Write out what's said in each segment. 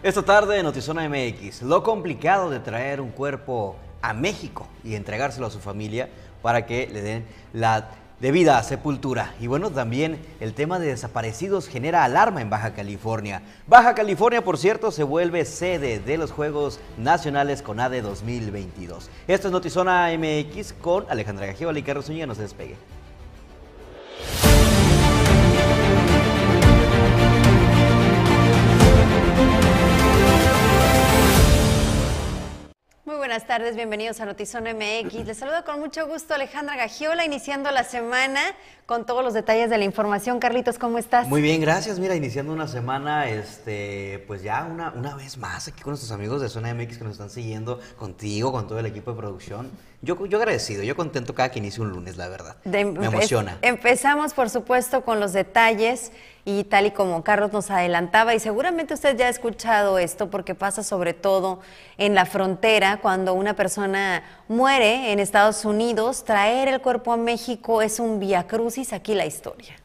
Esta tarde en Notizona MX, lo complicado de traer un cuerpo a México y entregárselo a su familia para que le den la debida sepultura. Y bueno, también el tema de desaparecidos genera alarma en Baja California. Baja California, por cierto, se vuelve sede de los Juegos Nacionales CONADE 2022. Esto es Notizona MX con Alejandra Gagiola y Carlos Zúñiga, no se despegue. Muy buenas tardes, bienvenidos a Notizón MX. Les saludo con mucho gusto Alejandra Gagiola, iniciando la semana con todos los detalles de la información. Carlitos, ¿cómo estás? Muy bien, gracias. Mira, iniciando una semana, este, pues ya una, una vez más aquí con nuestros amigos de Zona MX que nos están siguiendo, contigo, con todo el equipo de producción. Yo, yo agradecido, yo contento cada que inicie un lunes, la verdad. Me emociona. Empezamos, por supuesto, con los detalles y tal y como Carlos nos adelantaba, y seguramente usted ya ha escuchado esto porque pasa sobre todo en la frontera, cuando una persona muere en Estados Unidos, traer el cuerpo a México es un via crucis, aquí la historia.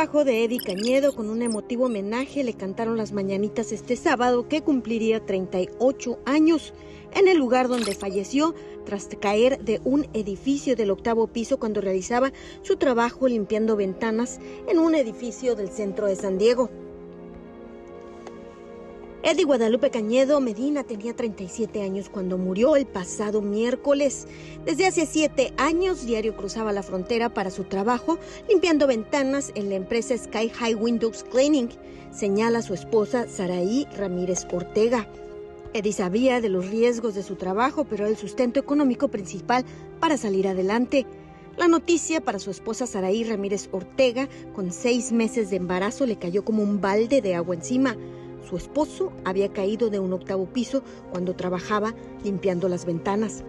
Trabajo de Eddie Cañedo con un emotivo homenaje le cantaron las mañanitas este sábado que cumpliría 38 años en el lugar donde falleció tras caer de un edificio del octavo piso cuando realizaba su trabajo limpiando ventanas en un edificio del centro de San Diego. Eddie Guadalupe Cañedo Medina tenía 37 años cuando murió el pasado miércoles. Desde hace siete años, diario cruzaba la frontera para su trabajo, limpiando ventanas en la empresa Sky High Windows Cleaning, señala su esposa Saraí Ramírez Ortega. Eddie sabía de los riesgos de su trabajo, pero el sustento económico principal para salir adelante. La noticia para su esposa Saraí Ramírez Ortega, con seis meses de embarazo, le cayó como un balde de agua encima. Su esposo había caído de un octavo piso cuando trabajaba limpiando las ventanas.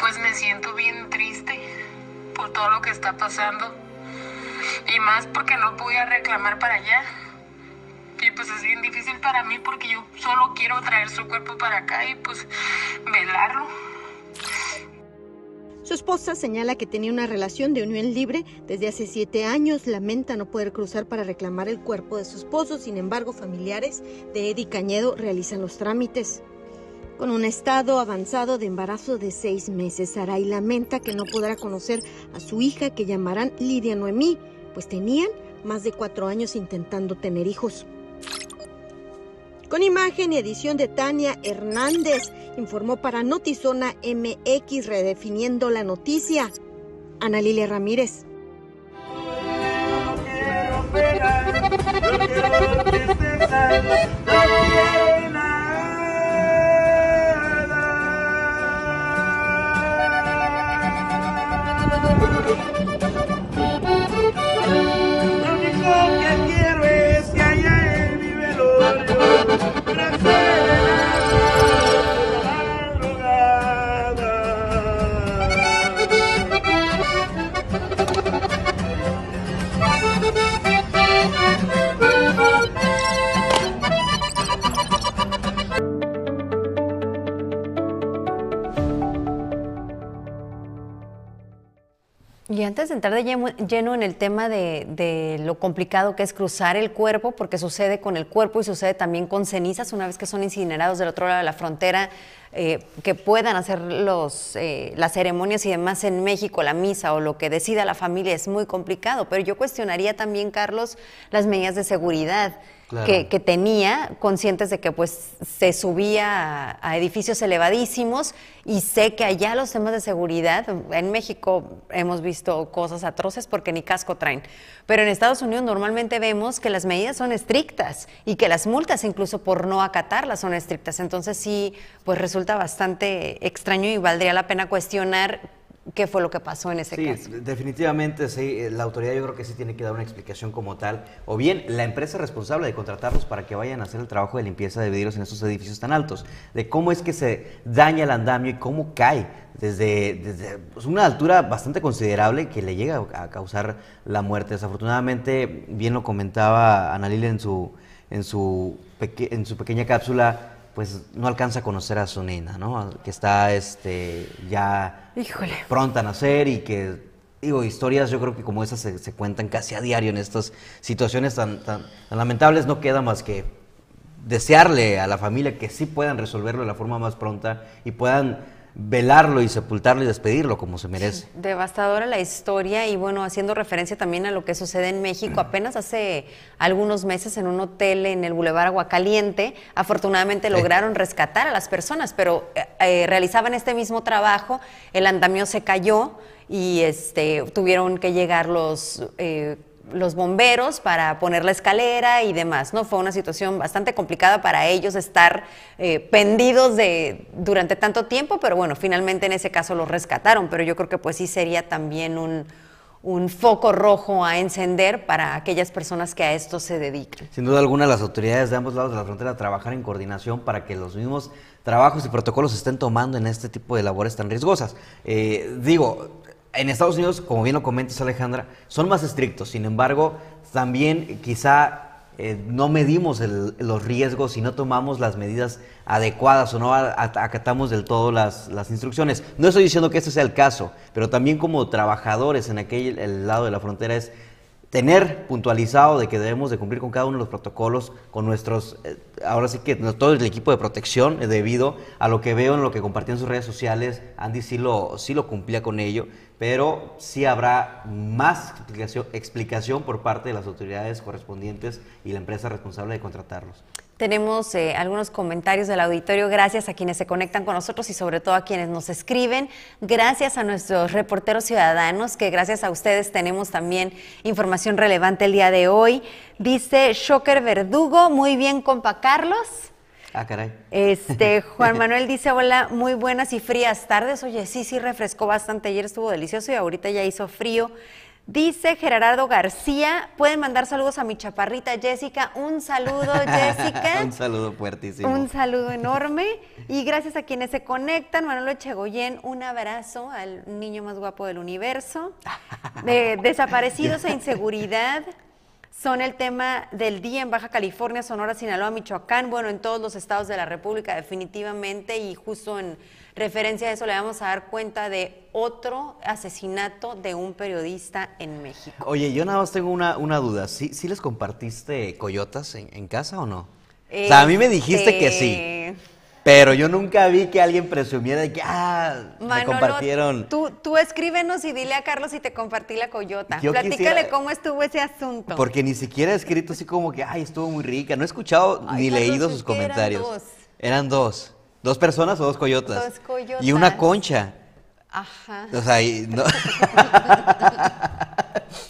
Pues me siento bien triste por todo lo que está pasando. Y más porque no pude reclamar para allá. Y pues es bien difícil para mí porque yo solo quiero traer su cuerpo para acá y pues velarlo. Esposa señala que tenía una relación de unión libre desde hace siete años. Lamenta no poder cruzar para reclamar el cuerpo de su esposo. Sin embargo, familiares de Eddie Cañedo realizan los trámites. Con un estado avanzado de embarazo de seis meses, Saray lamenta que no podrá conocer a su hija que llamarán Lidia Noemí, pues tenían más de cuatro años intentando tener hijos. Con imagen y edición de Tania Hernández, informó para Notizona MX redefiniendo la noticia. Ana Lilia Ramírez. Antes de entrar de lleno en el tema de, lo complicado que es cruzar el cuerpo, porque sucede con el cuerpo y sucede también con cenizas, una vez que son incinerados del otro lado de la frontera, eh, que puedan hacer los, eh, las ceremonias y demás en México, la misa o lo que decida la familia es muy complicado, pero yo cuestionaría también, Carlos, las medidas de seguridad. Que, tenía, conscientes de que pues se subía a, a, edificios elevadísimos y sé que allá los temas de seguridad, en México hemos visto cosas atroces porque ni casco traen, pero en Estados Unidos normalmente vemos que las medidas son estrictas y que las multas incluso por no acatarlas son estrictas, entonces sí, pues resulta bastante extraño y valdría la pena cuestionar qué fue lo que pasó en ese caso. Sí, definitivamente sí, la autoridad yo creo que sí tiene que dar una explicación como tal, o bien la empresa responsable de contratarlos para que vayan a hacer el trabajo de limpieza de vidrios en esos edificios tan altos, de cómo es que se daña el andamio y cómo cae desde, desde pues, una altura bastante considerable que le llega a causar la muerte. Desafortunadamente, bien lo comentaba Analile en su, en su, en su pequeña cápsula, pues no alcanza a conocer a su nena, ¿no? Que está este, ya pronta a nacer y que, digo, historias yo creo que como esas se, cuentan casi a diario en estas situaciones tan, tan, lamentables, no queda más que desearle a la familia que sí puedan resolverlo de la forma más pronta y puedan velarlo y sepultarlo y despedirlo como se merece. devastadora la historia y bueno, haciendo referencia también a lo que sucede en México, apenas hace algunos meses en un hotel en el Boulevard Aguacaliente, afortunadamente lograron rescatar a las personas, pero eh, eh, realizaban este mismo trabajo, el andamio se cayó y este, tuvieron que llegar los... Eh, los bomberos para poner la escalera y demás, ¿no? Fue una situación bastante complicada para ellos estar eh, pendidos de durante tanto tiempo, pero bueno, finalmente en ese caso los rescataron, pero yo creo que pues sí sería también un, un foco rojo a encender para aquellas personas que a esto se dedican. Sin duda alguna, las autoridades de ambos lados de la frontera trabajar en coordinación para que los mismos trabajos y protocolos estén tomando en este tipo de labores tan riesgosas. Eh, digo, en Estados Unidos, como bien lo comentas Alejandra, son más estrictos. Sin embargo, también quizá eh, no medimos los riesgos y no tomamos las medidas adecuadas o no acatamos del todo las, las, instrucciones. No estoy diciendo que este sea el caso, pero también como trabajadores en aquel lado de la frontera es tener puntualizado de que debemos de cumplir con cada uno de los protocolos, con nuestros, eh, ahora sí que todo el equipo de protección, eh, debido a lo que veo en lo que compartí en sus redes sociales, Andy sí lo, sí lo cumplía con ello, pero sí habrá más explicación, explicación por parte de las autoridades correspondientes y la empresa responsable de contratarlos. Tenemos eh, algunos comentarios del auditorio. Gracias a quienes se conectan con nosotros y sobre todo a quienes nos escriben. Gracias a nuestros reporteros ciudadanos, que gracias a ustedes tenemos también información relevante el día de hoy. Dice Shocker Verdugo, muy bien, compa Carlos. Ah, caray. Este, Juan Manuel dice, hola, muy buenas y frías tardes. Oye, sí, sí, refrescó bastante. Ayer estuvo delicioso y ahorita ya hizo frío. Dice Gerardo García, pueden mandar saludos a mi chaparrita Jessica. Un saludo, Jessica. un saludo fuertísimo. Un saludo enorme. Y gracias a quienes se conectan, Manolo Echegoyen, un abrazo al niño más guapo del universo. desaparecidos e inseguridad son el tema del día en Baja California, Sonora, Sinaloa, Michoacán, bueno, en todos los estados de la República definitivamente y justo en referencia a eso le vamos a dar cuenta de otro asesinato de un periodista en México. Oye, yo nada más tengo una, una duda. ¿Sí, ¿Sí, les compartiste coyotas en, casa o no? o sea, a mí me dijiste que sí. Pero yo nunca vi que alguien presumiera de que, ah, me compartieron. Tú, tú escríbenos y dile a Carlos si te compartí la coyota. Platícale cómo estuvo ese asunto. Porque ni siquiera he escrito así como que, ay, estuvo muy rica. No he escuchado ni leído sus comentarios. Eran dos. Eran dos. ¿Dos personas o dos coyotas? Dos coyotas. Y una concha. Ajá. O sea, no.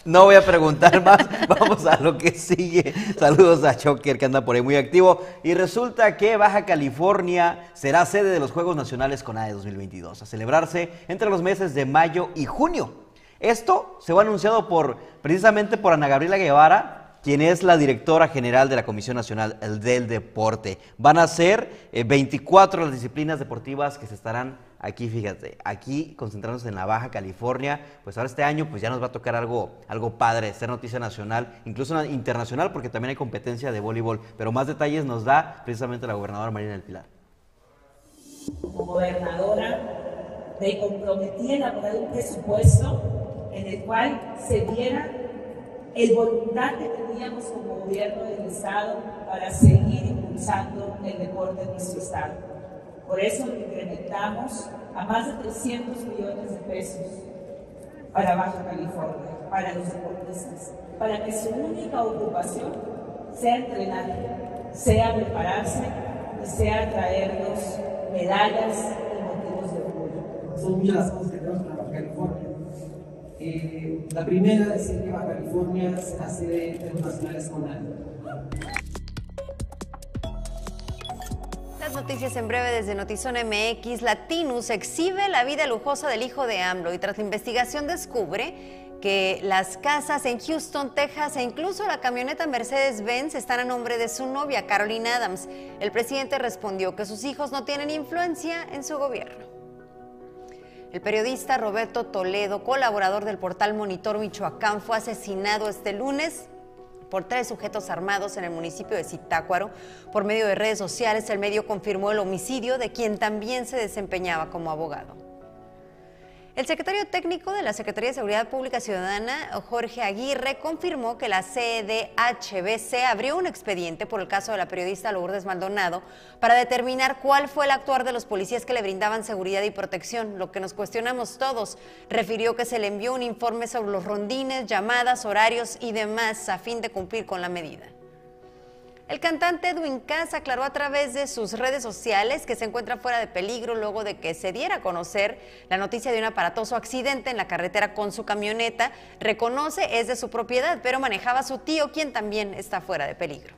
no voy a preguntar más, vamos a lo que sigue. Saludos a Choker que anda por ahí muy activo. Y resulta que Baja California será sede de los Juegos Nacionales CONADE 2022, a celebrarse entre los meses de mayo y junio. Esto se va anunciado por, precisamente por Ana Gabriela Guevara, quien es la directora general de la Comisión Nacional del Deporte. Van a ser 24 eh, las disciplinas deportivas que se estarán aquí, fíjate, aquí concentrándose en la Baja California. Pues ahora este año pues ya nos va a tocar algo, algo padre, ser noticia nacional, incluso internacional, porque también hay competencia de voleibol. Pero más detalles nos da precisamente la gobernadora Marina del Pilar. Como gobernadora me comprometí en poner un presupuesto en el cual se diera el voluntad que teníamos como gobierno del Estado para seguir impulsando el deporte en nuestro Estado. Por eso incrementamos a más de 300 millones de pesos para Baja California, para los deportistas, para que su única ocupación sea entrenar, sea prepararse y sea traernos medallas y motivos de orgullo. Son muchas las cosas que tenemos para Baja California. Eh, la primera es que Baja California se hace de Juegos Nacionales con. Las noticias en breve desde Notizón MX. Latinus exhibe la vida lujosa del hijo de AMLO y tras la investigación descubre que las casas en Houston, Texas e incluso la camioneta Mercedes-Benz están a nombre de su novia, Caroline Adams. El presidente respondió que sus hijos no tienen influencia en su gobierno. El periodista Roberto Toledo, colaborador del portal Monitor Michoacán, fue asesinado este lunes por tres sujetos armados en el municipio de Zitácuaro. Por medio de redes sociales, el medio confirmó el homicidio de quien también se desempeñaba como abogado. El secretario técnico de la Secretaría de Seguridad Pública Ciudadana, Jorge Aguirre, confirmó que la CDHBC abrió un expediente por el caso de la periodista Lourdes Maldonado para determinar cuál fue el actuar de los policías que le brindaban seguridad y protección, lo que nos cuestionamos todos. Refirió que se le envió un informe sobre los rondines, llamadas, horarios y demás a fin de cumplir con la medida. El cantante Edwin Cass aclaró a través de sus redes sociales que se encuentra fuera de peligro luego de que se diera a conocer la noticia de un aparatoso accidente en la carretera con su camioneta. Reconoce es de su propiedad, pero manejaba a su tío, quien también está fuera de peligro.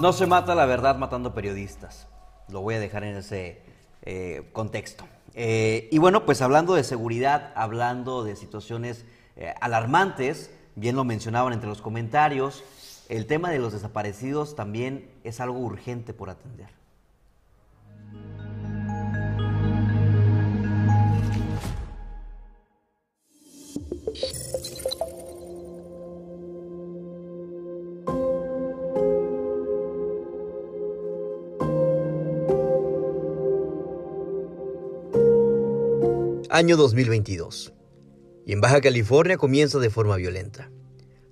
No se mata la verdad matando periodistas. Lo voy a dejar en ese eh, contexto. Eh, y bueno, pues hablando de seguridad, hablando de situaciones eh, alarmantes, bien lo mencionaban entre los comentarios, el tema de los desaparecidos también es algo urgente por atender. Año 2022 y en Baja California comienza de forma violenta.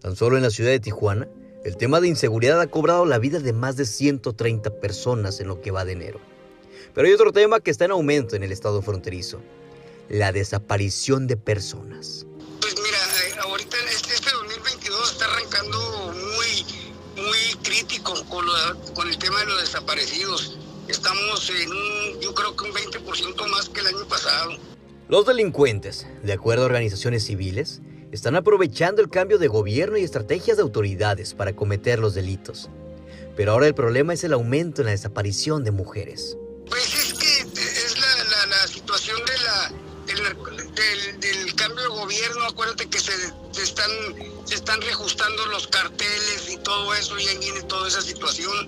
Tan solo en la ciudad de Tijuana, el tema de inseguridad ha cobrado la vida de más de 130 personas en lo que va de enero. Pero hay otro tema que está en aumento en el estado fronterizo, la desaparición de personas. Pues mira, eh, ahorita este, este 2022 está arrancando muy, muy crítico con, con el tema de los desaparecidos. Estamos en un, yo creo que un 20% más que el año pasado. Los delincuentes, de acuerdo a organizaciones civiles, están aprovechando el cambio de gobierno y estrategias de autoridades para cometer los delitos. Pero ahora el problema es el aumento en la desaparición de mujeres. Pues es que es la, situación la, del, cambio de gobierno. Acuérdate que se, están, se reajustando los carteles y todo eso, y ahí viene toda esa situación.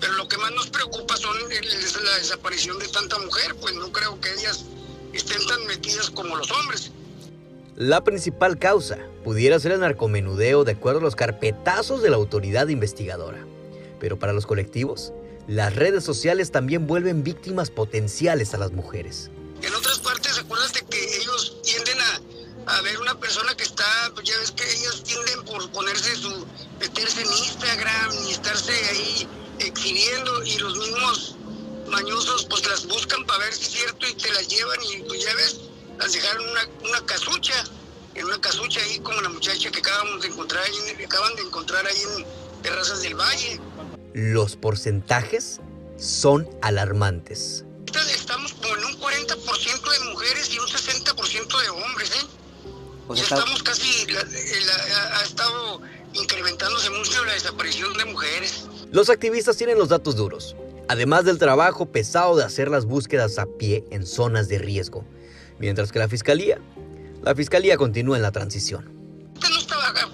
Pero lo que más nos preocupa son la desaparición de tanta mujer, pues no creo que ellas estén metidas como los hombres. La principal causa pudiera ser el narcomenudeo de acuerdo a los carpetazos de la autoridad investigadora. Pero para los colectivos, las redes sociales también vuelven víctimas potenciales a las mujeres. En otras partes, acuérdate que ellos tienden a, a ver una persona que está, pues ya ves que ellos tienden por ponerse su, meterse en Instagram y estarse ahí exhibiendo y los mismos mañosos pues las buscan para ver si es cierto y te las llevan y pues ya ves, las dejaron una, una casucha, en una casucha ahí como la muchacha que acabamos de encontrar ahí, acaban de encontrar ahí en Terrazas del Valle. Los porcentajes son alarmantes. Estamos como en un 40% de mujeres y un 60% de hombres, ¿eh? ya estamos casi, ha estado incrementándose mucho la desaparición de mujeres. Los activistas tienen los datos duros además del trabajo pesado de hacer las búsquedas a pie en zonas de riesgo, mientras que la Fiscalía, la Fiscalía continúa en la transición.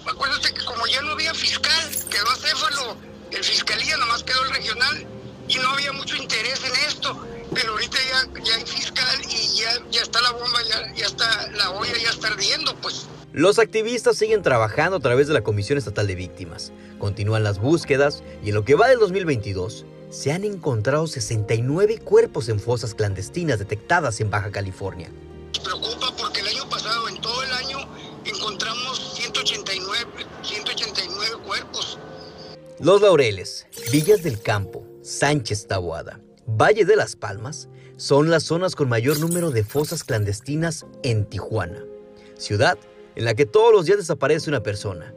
Acuérdate que como ya no había fiscal, quedó acéfalo, el Fiscalía nomás quedó el regional y no había mucho interés en esto, pero ahorita ya, ya hay fiscal y ya, ya está la bomba, ya, ya está la olla, ya está ardiendo, pues. Los activistas siguen trabajando a través de la Comisión Estatal de Víctimas. Continúan las búsquedas y en lo que va del 2022 se han encontrado 69 cuerpos en fosas clandestinas detectadas en Baja California. Nos preocupa porque el año pasado, en todo el año, encontramos 189, 189 cuerpos. Los Laureles, Villas del Campo, Sánchez Taboada, Valle de las Palmas son las zonas con mayor número de fosas clandestinas en Tijuana, ciudad en la que todos los días desaparece una persona.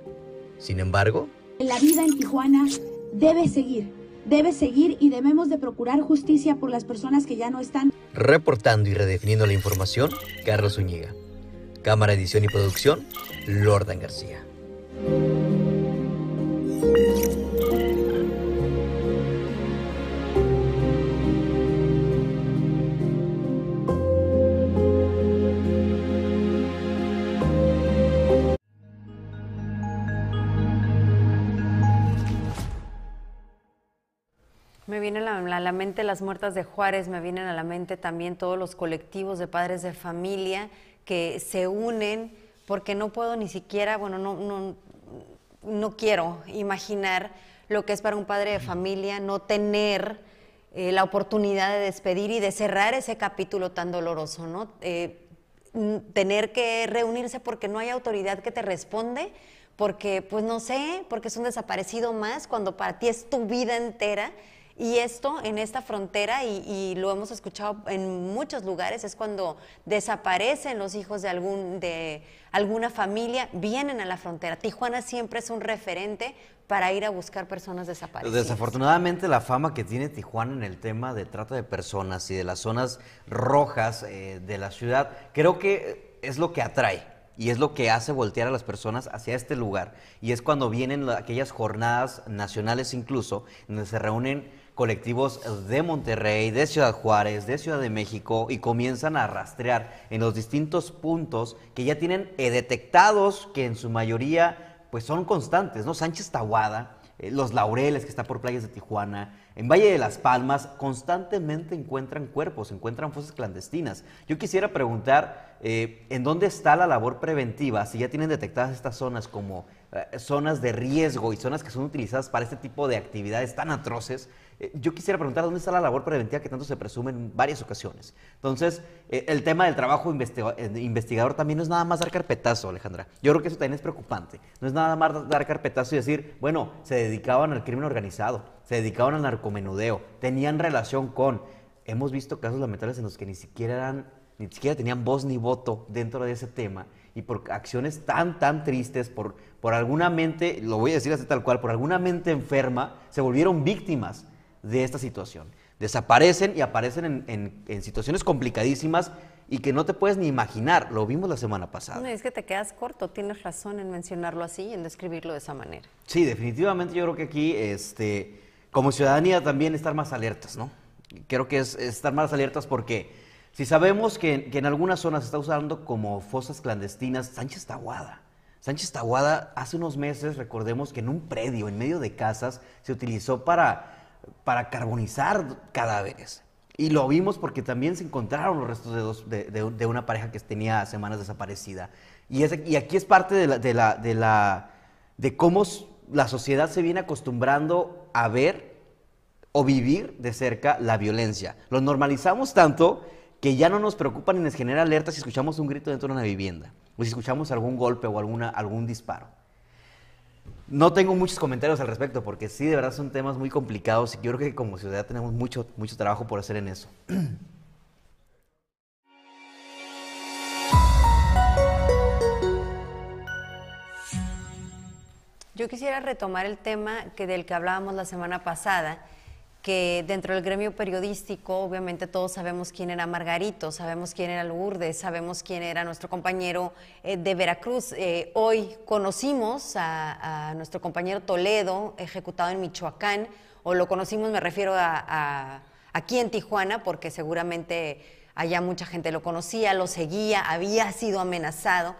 Sin embargo, la vida en Tijuana debe seguir, debe seguir y debemos de procurar justicia por las personas que ya no están. Reportando y redefiniendo la información, Carlos Zúñiga. Cámara Edición y Producción, Lordan García. Vienen a la, mente las muertas de Juárez, me vienen a la mente también todos los colectivos de padres de familia que se unen porque no puedo ni siquiera, bueno, no, no, no quiero imaginar lo que es para un padre de familia no tener eh, la oportunidad de despedir y de cerrar ese capítulo tan doloroso, ¿no? Eh, tener que reunirse porque no hay autoridad que te responde, porque, pues no sé, porque es un desaparecido más, cuando para ti es tu vida entera y esto en esta frontera, y, lo hemos escuchado en muchos lugares, es cuando desaparecen los hijos de, algún, de alguna familia, vienen a la frontera. Tijuana siempre es un referente para ir a buscar personas desaparecidas. Desafortunadamente la fama que tiene Tijuana en el tema de trata de personas y de las zonas rojas eh, de la ciudad, creo que es lo que atrae y es lo que hace voltear a las personas hacia este lugar. Y es cuando vienen aquellas jornadas nacionales incluso, donde se reúnen colectivos de Monterrey, de Ciudad Juárez, de Ciudad de México y comienzan a rastrear en los distintos puntos que ya tienen eh, detectados que en su mayoría pues son constantes, ¿no? Sánchez Tahuada, eh, Los Laureles que está por playas de Tijuana, en Valle de las Palmas constantemente encuentran cuerpos, encuentran fosas clandestinas. Yo quisiera preguntar, eh, ¿en dónde está la labor preventiva? Si ya tienen detectadas estas zonas como zonas de riesgo y zonas que son utilizadas para este tipo de actividades tan atroces, eh, yo quisiera preguntar dónde está la labor preventiva que tanto se presume en varias ocasiones. Entonces, eh, el tema del trabajo eh, investigador también no es nada más dar carpetazo, Alejandra. Yo creo que eso también es preocupante. No es nada más dar carpetazo y decir, bueno, se dedicaban al crimen organizado, se dedicaban al narcomenudeo, tenían relación con... Hemos visto casos lamentables en los que ni siquiera eran, ni siquiera tenían voz ni voto dentro de ese tema y por acciones tan, tan tristes, por, por alguna mente, lo voy a decir así tal cual, por alguna mente enferma, se volvieron víctimas de esta situación. Desaparecen y aparecen en, situaciones complicadísimas y que no te puedes ni imaginar. Lo vimos la semana pasada. No, es que te quedas corto, tienes razón en mencionarlo así y en describirlo de esa manera. Sí, definitivamente yo creo que aquí, este, como ciudadanía, también estar más alertas, ¿no? Creo que es, estar más alertas porque si sabemos que, que, en algunas zonas se está usando como fosas clandestinas, Sánchez Tahuada. Sánchez Tahuada hace unos meses, recordemos que en un predio, en medio de casas, se utilizó para para carbonizar cadáveres. Y lo vimos porque también se encontraron los restos de, de, una pareja que tenía semanas desaparecida. Y, y aquí es parte de, la, de, la, de, la, de cómo la sociedad se viene acostumbrando a ver o vivir de cerca la violencia. Lo normalizamos tanto que ya no nos preocupa ni nos genera alerta si escuchamos un grito dentro de una vivienda o si escuchamos algún golpe o alguna, algún disparo. No tengo muchos comentarios al respecto porque sí, de verdad son temas muy complicados y creo que como ciudad tenemos mucho, mucho trabajo por hacer en eso. Yo quisiera retomar el tema que del que hablábamos la semana pasada, que dentro del gremio periodístico, obviamente todos sabemos quién era Margarito, sabemos quién era Lourdes, sabemos quién era nuestro compañero eh, de Veracruz. Eh, hoy conocimos a, nuestro compañero Toledo, ejecutado en Michoacán, o lo conocimos, me refiero a, aquí en Tijuana, porque seguramente allá mucha gente lo conocía, lo seguía, había sido amenazado.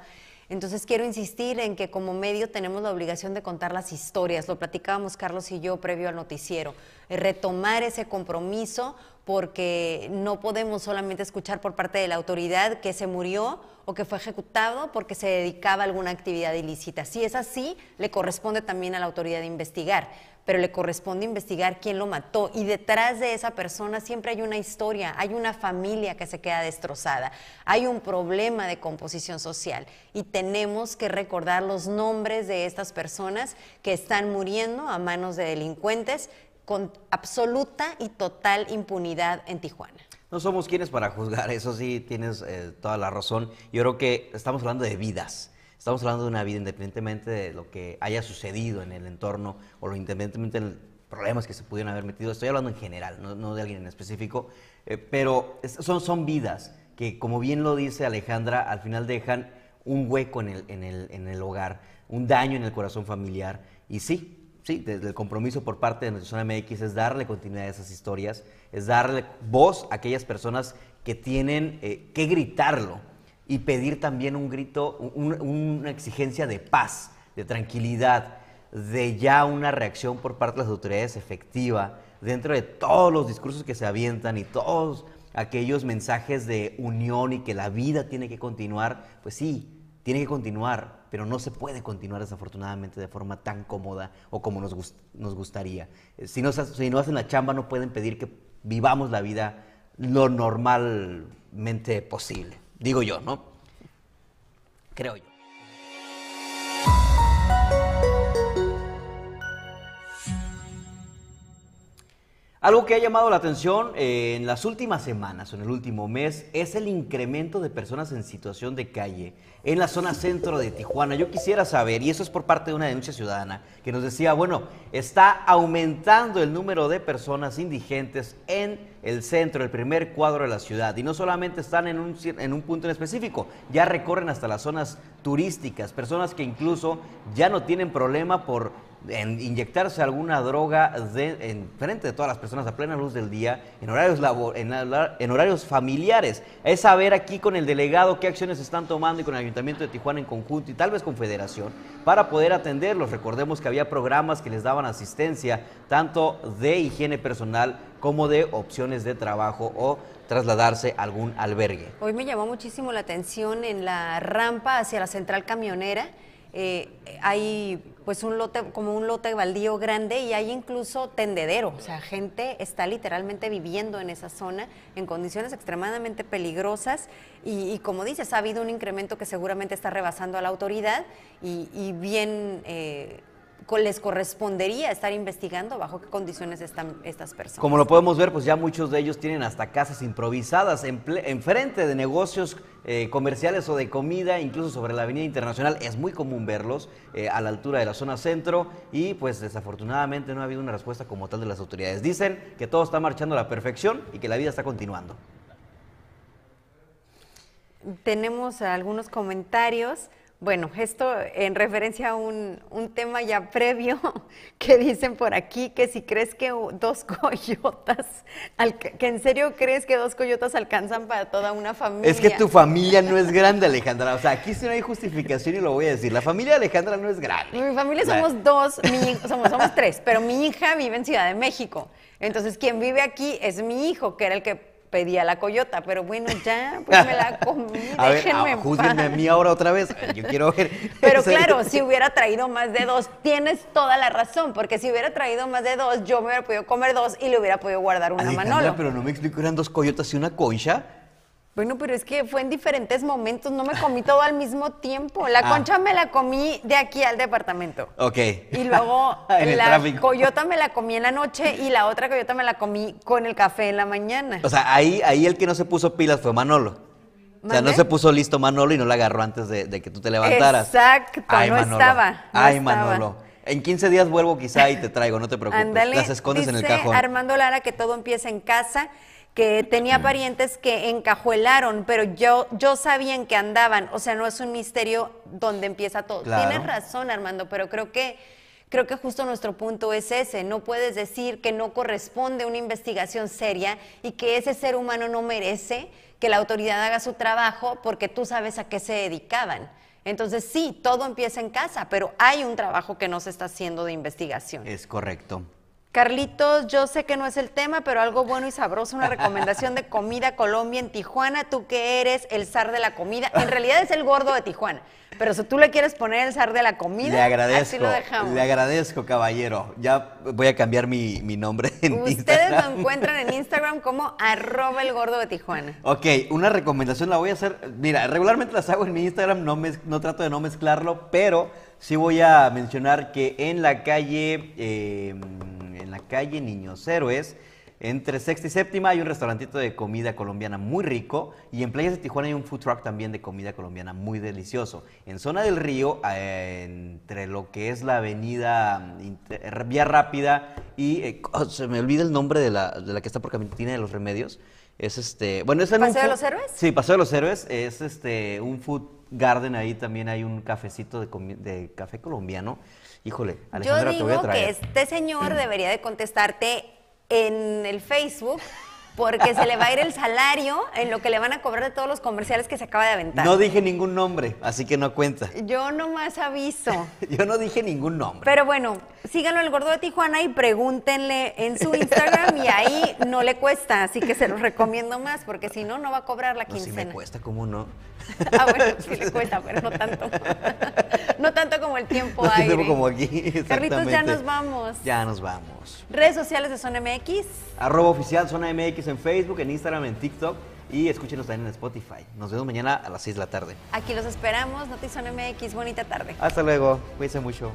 Entonces quiero insistir en que como medio tenemos la obligación de contar las historias, lo platicábamos Carlos y yo previo al noticiero, retomar ese compromiso porque no podemos solamente escuchar por parte de la autoridad que se murió o que fue ejecutado porque se dedicaba a alguna actividad ilícita. Si es así, le corresponde también a la autoridad investigar pero le corresponde investigar quién lo mató. Y detrás de esa persona siempre hay una historia, hay una familia que se queda destrozada, hay un problema de composición social. Y tenemos que recordar los nombres de estas personas que están muriendo a manos de delincuentes con absoluta y total impunidad en Tijuana. No somos quienes para juzgar, eso sí tienes eh, toda la razón. Yo creo que estamos hablando de vidas. Estamos hablando de una vida independientemente de lo que haya sucedido en el entorno o lo independientemente de problemas que se pudieran haber metido. Estoy hablando en general, no, de alguien en específico. Eh, pero son, son vidas que, como bien lo dice Alejandra, al final dejan un hueco en el, en el, en el hogar, un daño en el corazón familiar. Y sí, sí, desde el compromiso por parte de zona MX es darle continuidad a esas historias, es darle voz a aquellas personas que tienen eh, que gritarlo y pedir también un grito, una exigencia de paz, de tranquilidad, de ya una reacción por parte de las autoridades efectiva dentro de todos los discursos que se avientan y todos aquellos mensajes de unión y que la vida tiene que continuar, pues sí, tiene que continuar, pero no se puede continuar desafortunadamente de forma tan cómoda o como nos, gustaría. Eh, si no, si no hacen la chamba, no pueden pedir que vivamos la vida lo normalmente posible. Digo yo, ¿no? Creo yo. Algo que ha llamado la atención eh, en las últimas semanas o en el último mes es el incremento de personas en situación de calle en la zona centro de Tijuana. Yo quisiera saber, y eso es por parte de una denuncia ciudadana, que nos decía, bueno, está aumentando el número de personas indigentes en el centro, el primer cuadro de la ciudad. Y no solamente están en un, en un punto en específico, ya recorren hasta las zonas turísticas, personas que incluso ya no tienen problema por en inyectarse alguna droga en frente de todas las personas a plena luz del día, en horarios, en, horarios familiares. Es saber aquí con el delegado qué acciones están tomando y con el Ayuntamiento de Tijuana en conjunto y tal vez con Federación para poder atenderlos. Recordemos que había programas que les daban asistencia tanto de higiene personal como de opciones de trabajo o trasladarse a algún albergue. Hoy me llamó muchísimo la atención en la rampa hacia la central camionera eh, hay pues un lote, como un lote baldío grande y hay incluso tendedero, o sea, gente está literalmente viviendo en esa zona en condiciones extremadamente peligrosas y, como dices, ha habido un incremento que seguramente está rebasando a la autoridad y, bien eh, les correspondería estar investigando bajo qué condiciones están estas personas. Como lo podemos ver, pues ya muchos de ellos tienen hasta casas improvisadas en, frente de negocios eh, comerciales o de comida, incluso sobre la Avenida Internacional. Es muy común verlos eh, a la altura de la zona centro y pues desafortunadamente no ha habido una respuesta como tal de las autoridades. Dicen que todo está marchando a la perfección y que la vida está continuando. Tenemos algunos comentarios. Bueno, esto en referencia a un, tema ya previo que dicen por aquí que si crees que dos coyotas, que en serio crees que dos coyotas alcanzan para toda una familia. Es que tu familia no es grande, Alejandra. O sea, aquí sí no hay justificación y lo voy a decir. La familia de Alejandra no es grande. Mi familia somos dos, somos, somos tres, pero mi hija vive en Ciudad de México. Entonces, quien vive aquí es mi hijo, que era el que pedía la coyota, pero bueno, ya, pues me la comí, a déjenme ver, a, a mí ahora otra vez, yo quiero ver. Pero claro, si hubiera traído más de dos, tienes toda la razón, porque si hubiera traído más de dos, yo me hubiera podido comer dos y le hubiera podido guardar una Manolo. pero no me explico, eran dos coyotas y una concha. Bueno, pero es que fue en diferentes momentos, no me comí todo al mismo tiempo. La ah. concha me la comí de aquí al departamento. Ok. Y luego la coyota me la comí en la noche y la otra coyota me la comí con el café en la mañana. O sea, ahí, ahí el que no se puso pilas fue Manolo. O sea, no se puso listo Manolo y no la agarró antes de, que tú te levantaras. Exacto, no estaba. Ay, Manolo. En 15 días vuelvo quizá y te traigo, no te preocupes. Las escondes en el cajón. Armando Lara que todo empieza en casa que tenía parientes que encajuelaron, pero yo, yo sabía en que andaban. O sea, no es un misterio donde empieza todo. Tienes razón, Armando, pero creo que, creo que justo nuestro punto es ese. No puedes decir que no corresponde una investigación seria y que ese ser humano no merece que la autoridad haga su trabajo porque tú sabes a qué se dedicaban. Entonces, sí, todo empieza en casa, pero hay un trabajo que no se está haciendo de investigación. Es correcto. Carlitos, yo sé que no es el tema, pero algo bueno y sabroso, una recomendación de comida Colombia en Tijuana. Tú que eres el zar de la comida, en realidad es el gordo de Tijuana. Pero si tú le quieres poner el zar de la comida, le agradezco, lo dejamos. Le agradezco, caballero. Ya voy a cambiar mi, nombre en Ustedes lo encuentran en Instagram como arroba el gordo de Tijuana. Ok, una recomendación la voy a hacer. Mira, regularmente las hago en mi Instagram, no, no trato de no mezclarlo, pero sí voy a mencionar que en la calle... Eh, la calle Niños Héroes. Entre sexta y séptima hay un restaurantito de comida colombiana muy rico y en Playas de Tijuana hay un food truck también de comida colombiana muy delicioso. En zona del río, eh, entre lo que es la avenida mm, Inter- Vía Rápida y eh, oh, se me olvida el nombre de la, de la que está por Camintina de los Remedios. Es este, bueno, es en ¿Paseo de los Héroes? Sí, Paseo de los Héroes es este un food garden ahí también hay un cafecito de café colombiano. Híjole, Yo Alejandra, te voy a digo que traer. este señor debería de contestarte en el Facebook porque se le va a ir el salario en lo que le van a cobrar de todos los comerciales que se acaba de aventar. No dije ningún nombre, así que no cuenta. Yo nomás aviso. Yo no dije ningún nombre. Pero bueno, síganlo el gordo de Tijuana y pregúntenle en su Instagram y ahí no le cuesta, así que se los recomiendo más porque si no, no va a cobrar la No, si quincena. me cuesta, ¿cómo no? Ah, bueno, sí le cuesta, pero no tanto. No tanto como el tiempo No aire. como aquí, Carlitos, ya nos vamos. Ya nos vamos. Redes sociales de Zona MX. Arroba oficial Zona MX en Facebook, en Instagram, en TikTok y escúchenos también en Spotify. Nos vemos mañana a las 6 de la tarde. Aquí los esperamos. Notizón MX. Bonita tarde. Hasta luego. Cuídense mucho.